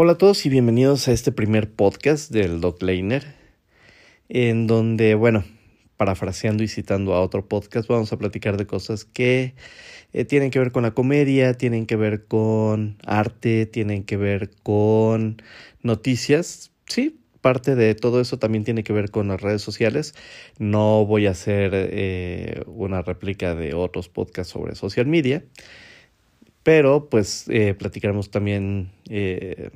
Hola a todos y bienvenidos a este primer podcast del Doc Leiner, en donde, bueno, parafraseando y citando a otro podcast, vamos a platicar de cosas que eh, tienen que ver con la comedia, tienen que ver con arte, tienen que ver con noticias, sí, parte de todo eso también tiene que ver con las redes sociales. No voy a hacer eh, una réplica de otros podcasts sobre social media, pero pues eh, platicaremos también eh,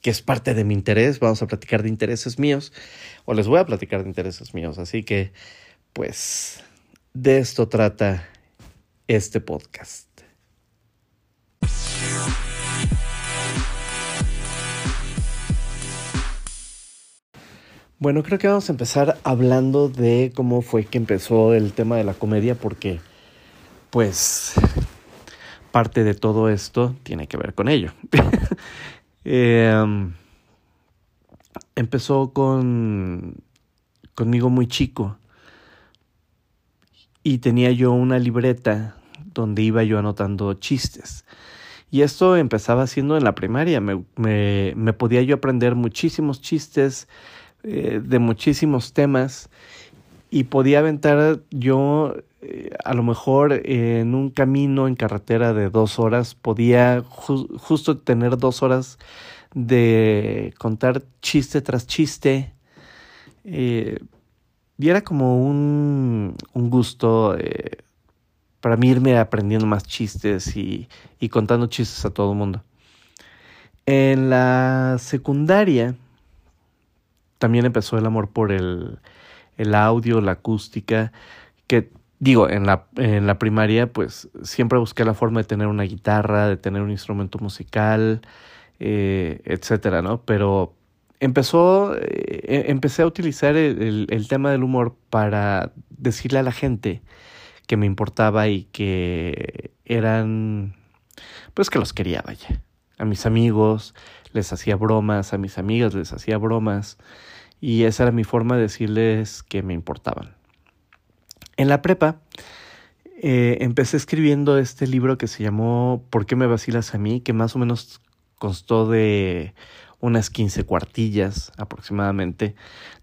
que es parte de mi interés. Vamos a platicar de intereses míos o les voy a platicar de intereses míos. Así que pues de esto trata este podcast. Bueno, creo que vamos a empezar hablando de cómo fue que empezó el tema de la comedia, porque pues parte de todo esto tiene que ver con ello. Em, empezó con conmigo muy chico y tenía yo una libreta donde iba yo anotando chistes. Y esto empezaba siendo en la primaria. Me, me, me podía yo aprender muchísimos chistes eh, de muchísimos temas y podía aventar yo eh, a lo mejor en un camino en carretera de dos horas, podía justo tener dos horas de contar chiste tras chiste. Eh, y era como un, un gusto para mí irme aprendiendo más chistes y, y contando chistes a todo el mundo. En la secundaria, también empezó el amor por el, el audio, la acústica, que digo, en la, en la primaria pues siempre busqué la forma de tener una guitarra, de tener un instrumento musical, eh, etcétera, ¿no? Pero empezó, eh, e, empecé a utilizar el, el, tema del humor para decirle a la gente que me importaba y que eran, pues que los quería, vaya. A mis amigos les hacía bromas, a mis amigas les hacía bromas y esa era mi forma de decirles que me importaban. En la prepa eh, empecé escribiendo este libro que se llamó ¿Por qué me vacilas a mí? que más o menos constó de unas 15 cuartillas aproximadamente.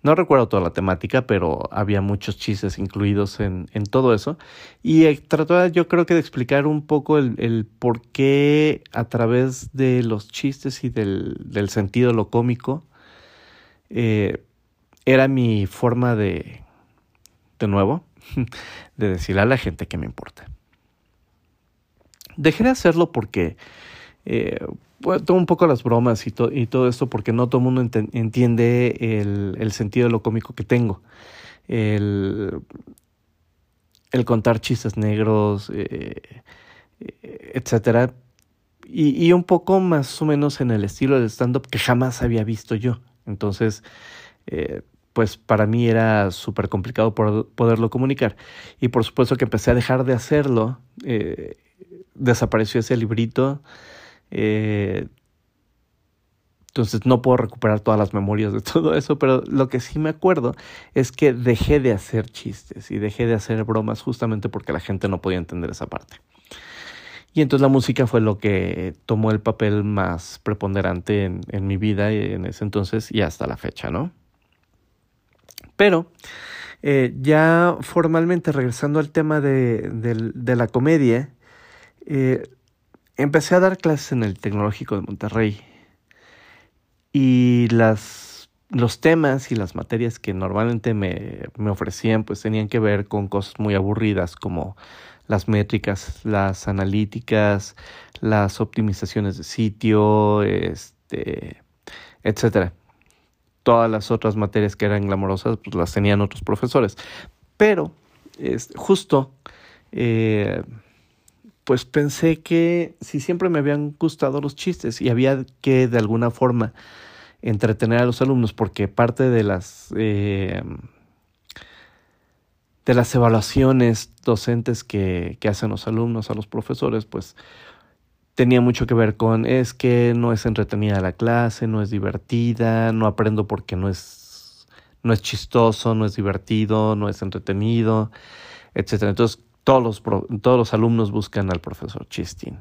No recuerdo toda la temática, pero había muchos chistes incluidos en, en todo eso. Y eh, trató yo creo que de explicar un poco el, el por qué a través de los chistes y del, del sentido lo cómico eh, era mi forma de, de nuevo, de decirle a la gente que me importa. Dejé de hacerlo porque eh, tomo un poco las bromas y, todo esto porque no todo el mundo entiende el, sentido de lo cómico que tengo. El, contar chistes negros, eh, etcétera. Y, y, un poco más o menos en el estilo de stand-up que jamás había visto yo. Entonces, eh, pues para mí era súper complicado poderlo comunicar. Y por supuesto que empecé a dejar de hacerlo. Eh, desapareció ese librito. Eh, entonces no puedo recuperar todas las memorias de todo eso, pero lo que sí me acuerdo es que dejé de hacer chistes y dejé de hacer bromas justamente porque la gente no podía entender esa parte. Y entonces la música fue lo que tomó el papel más preponderante en, en mi vida en ese entonces y hasta la fecha, ¿no? Pero eh, ya formalmente regresando al tema de, de, la comedia, eh, empecé a dar clases en el Tecnológico de Monterrey. Y las, los temas y las materias que normalmente me, me ofrecían pues tenían que ver con cosas muy aburridas como las métricas, las analíticas, las optimizaciones de sitio, este, etcétera todas las otras materias que eran glamorosas, pues las tenían otros profesores. Pero, este, justo, eh, pues pensé que si siempre me habían gustado los chistes y había que de alguna forma entretener a los alumnos, porque parte de las eh, de las evaluaciones docentes que, que hacen los alumnos a los profesores, pues tenía mucho que ver con es que no es entretenida la clase, no es divertida, no aprendo porque no es no es chistoso, no es divertido, no es entretenido, etcétera. Entonces, todos los todos los alumnos buscan al profesor Chistin.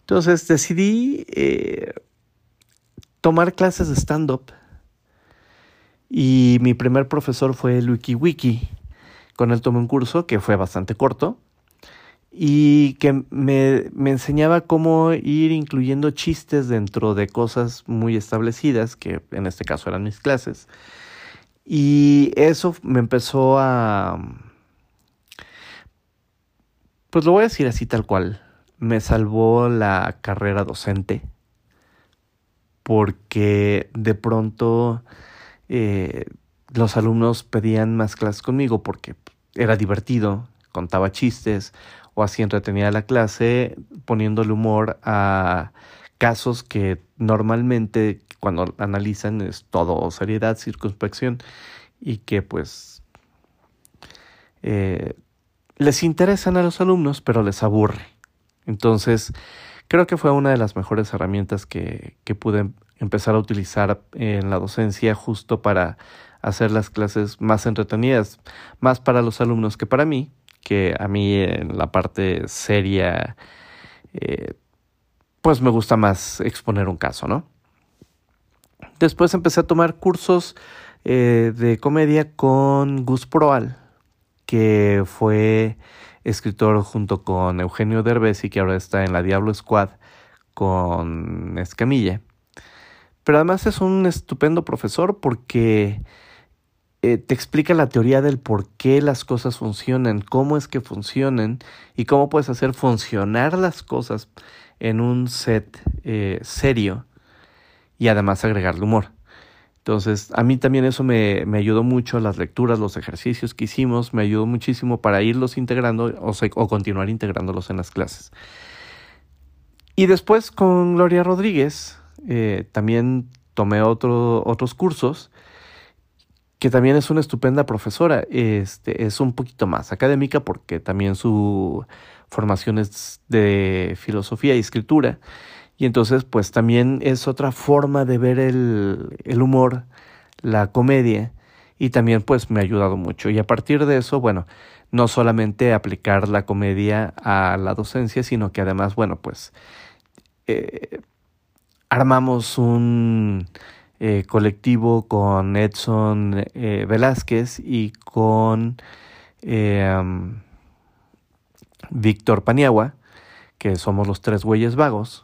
Entonces, decidí eh, tomar clases de stand-up. Y mi primer profesor fue el Wiki Con él tomé un curso que fue bastante corto y que me, me, enseñaba cómo ir incluyendo chistes dentro de cosas muy establecidas, que en este caso eran mis clases. Y eso me empezó a... Pues lo voy a decir así tal cual. Me salvó la carrera docente porque de pronto eh, los alumnos pedían más clases conmigo porque era divertido, contaba chistes o así entretenía la clase poniéndole humor a casos que normalmente cuando analizan es todo seriedad, circunspección y que pues eh, les interesan a los alumnos pero les aburre. Entonces creo que fue una de las mejores herramientas que, que pude empezar a utilizar en la docencia justo para hacer las clases más entretenidas, más para los alumnos que para mí, que a mí en la parte seria, eh, pues me gusta más exponer un caso, ¿no? Después empecé a tomar cursos eh, de comedia con Gus Proal, que fue escritor junto con Eugenio Derbez y que ahora está en la Diablo Squad con Escamilla. Pero además es un estupendo profesor porque eh, te explica la teoría del por qué las cosas funcionan, cómo es que funcionan y cómo puedes hacer funcionar las cosas en un set eh, serio y además agregarle humor. Entonces, a mí también eso me, ayudó mucho, las lecturas, los ejercicios que hicimos, me ayudó muchísimo para irlos integrando o, o continuar integrándolos en las clases. Y después con Gloria Rodríguez, eh, también tomé otro, otros cursos que también es una estupenda profesora. Este, es un poquito más académica porque también su formación es de filosofía y escritura. Y entonces, pues también es otra forma de ver el, el humor, la comedia. Y también, pues, me ha ayudado mucho. Y a partir de eso, bueno, no solamente aplicar la comedia a la docencia, sino que además, bueno, pues, eh, armamos un eh, colectivo con Edson eh, Velázquez y con Víctor Paniagua, que somos los tres güeyes vagos.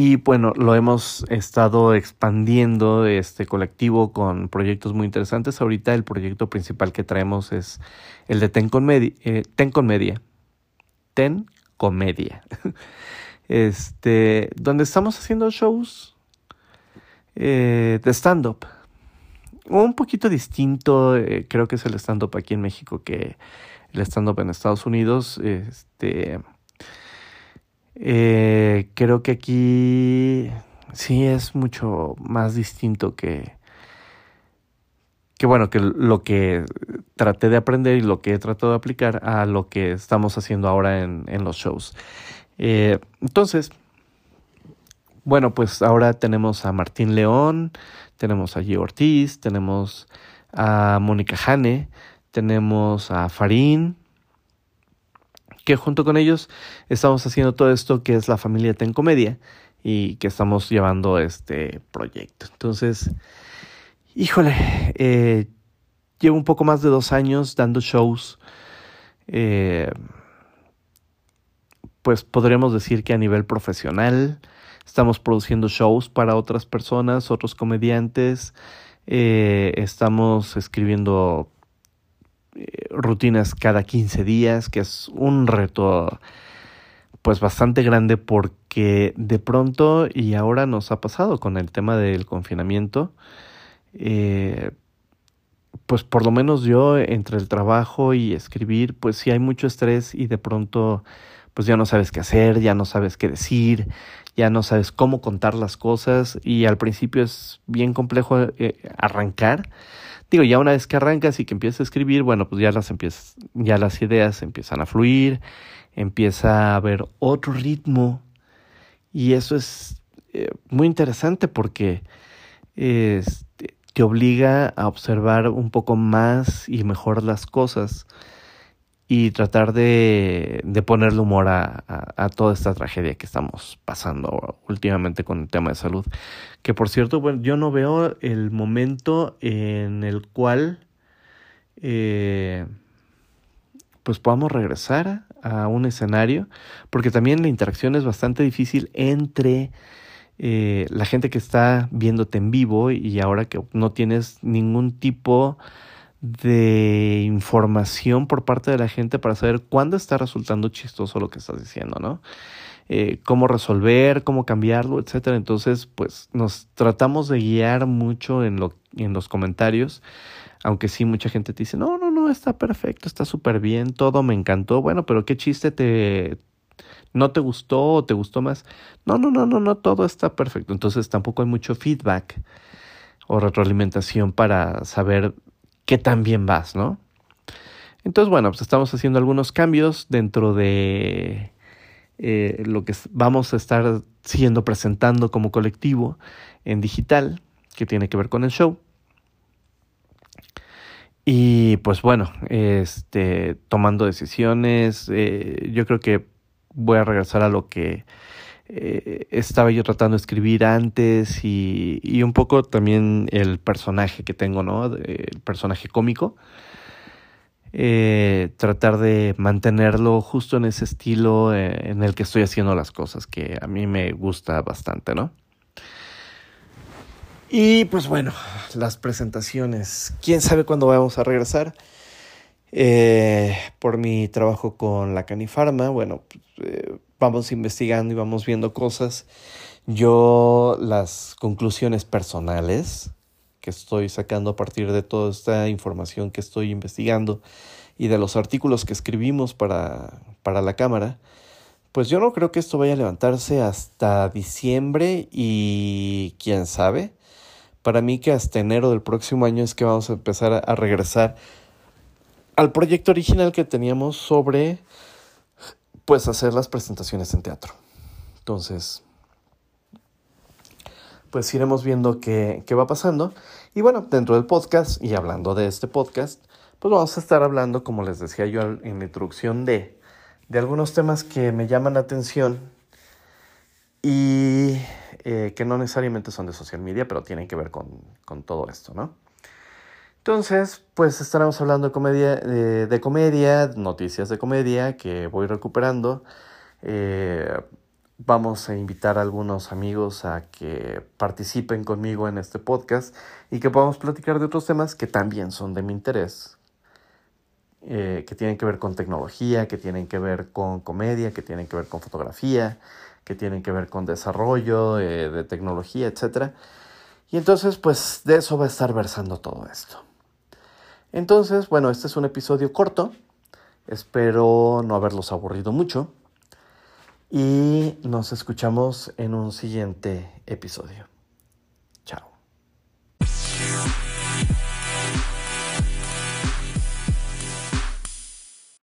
Y bueno, lo hemos estado expandiendo este colectivo con proyectos muy interesantes. Ahorita el proyecto principal que traemos es el de Ten, Comedia. Ten Comedia. Ten Comedia. Este, donde estamos haciendo shows eh, de stand-up. Un poquito distinto, eh, creo que es el stand-up aquí en México que el stand-up en Estados Unidos. Este, eh, creo que aquí sí es mucho más distinto que, que bueno, que lo que traté de aprender y lo que he tratado de aplicar a lo que estamos haciendo ahora en, en los shows. entonces, bueno, pues ahora tenemos a Martín León, tenemos a Gio Ortiz, tenemos a Mónica Jane, tenemos a Farín, que junto con ellos estamos haciendo todo esto que es la familia Ten Comedia y que estamos llevando este proyecto. Entonces, híjole, eh, llevo un poco más de dos años dando shows. Eh, pues podríamos decir que a nivel profesional, estamos produciendo shows para otras personas, otros comediantes, eh, estamos escribiendo rutinas cada 15 días, que es un reto pues bastante grande porque de pronto y ahora nos ha pasado con el tema del confinamiento, eh, pues por lo menos yo entre el trabajo y escribir, pues sí hay mucho estrés y de pronto pues ya no sabes qué hacer, ya no sabes qué decir, ya no sabes cómo contar las cosas y al principio es bien complejo eh, arrancar. Digo, ya una vez que arrancas y que empiezas a escribir, bueno, pues ya las ideas empiezan a fluir, empieza a haber otro ritmo. Y eso es eh, muy interesante porque este, te obliga a observar un poco más y mejor las cosas y tratar de, de ponerle humor a, a, toda esta tragedia que estamos pasando últimamente con el tema de salud. Que por cierto, bueno, yo no veo el momento en el cual eh, pues podamos regresar a un escenario, porque también la interacción es bastante difícil entre eh, la gente que está viéndote en vivo y ahora que no tienes ningún tipo de información por parte de la gente para saber cuándo está resultando chistoso lo que estás diciendo, ¿no? Eh, cómo resolver, cómo cambiarlo, etcétera. Entonces, pues nos tratamos de guiar mucho en, lo, en los comentarios, aunque sí mucha gente te dice, no, no, no, está perfecto, está súper bien, todo me encantó. Bueno, pero qué chiste te no te gustó o te gustó más. No, no, no, no, no, todo está perfecto. Entonces tampoco hay mucho feedback o retroalimentación para saber qué tan bien vas, ¿no? Entonces, bueno, pues estamos haciendo algunos cambios dentro de eh, lo que vamos a estar siendo presentando como colectivo en digital, que tiene que ver con el show. Y pues bueno, este, tomando decisiones, eh, yo creo que voy a regresar a lo que eh, estaba yo tratando de escribir antes y, y, un poco también el personaje que tengo, ¿no? El personaje cómico. Eh, tratar de mantenerlo justo en ese estilo eh, en el que estoy haciendo las cosas, que a mí me gusta bastante, ¿no? Y pues bueno, las presentaciones. ¿Quién sabe cuándo vamos a regresar? por mi trabajo con la Canifarma, bueno, pues, vamos investigando y vamos viendo cosas. Yo las conclusiones personales que estoy sacando a partir de toda esta información que estoy investigando y de los artículos que escribimos para, para la Cámara, pues yo no creo que esto vaya a levantarse hasta diciembre y quién sabe. Para mí que hasta enero del próximo año es que vamos a empezar a regresar al proyecto original que teníamos sobre pues hacer las presentaciones en teatro. Entonces, pues iremos viendo qué, qué, va pasando. Y bueno, dentro del podcast y hablando de este podcast, pues vamos a estar hablando, como les decía yo en la introducción, de, de algunos temas que me llaman la atención y eh, que no necesariamente son de social media, pero tienen que ver con, con todo esto, ¿no? Entonces, pues estaremos hablando de comedia, de, comedia, noticias de comedia que voy recuperando. Eh, vamos a invitar a algunos amigos a que participen conmigo en este podcast y que podamos platicar de otros temas que también son de mi interés, eh, que tienen que ver con tecnología, que tienen que ver con comedia, que tienen que ver con fotografía, que tienen que ver con desarrollo eh, de tecnología, etc. Y entonces, pues de eso va a estar versando todo esto. Entonces, bueno, este es un episodio corto. Espero no haberlos aburrido mucho. Y nos escuchamos en un siguiente episodio.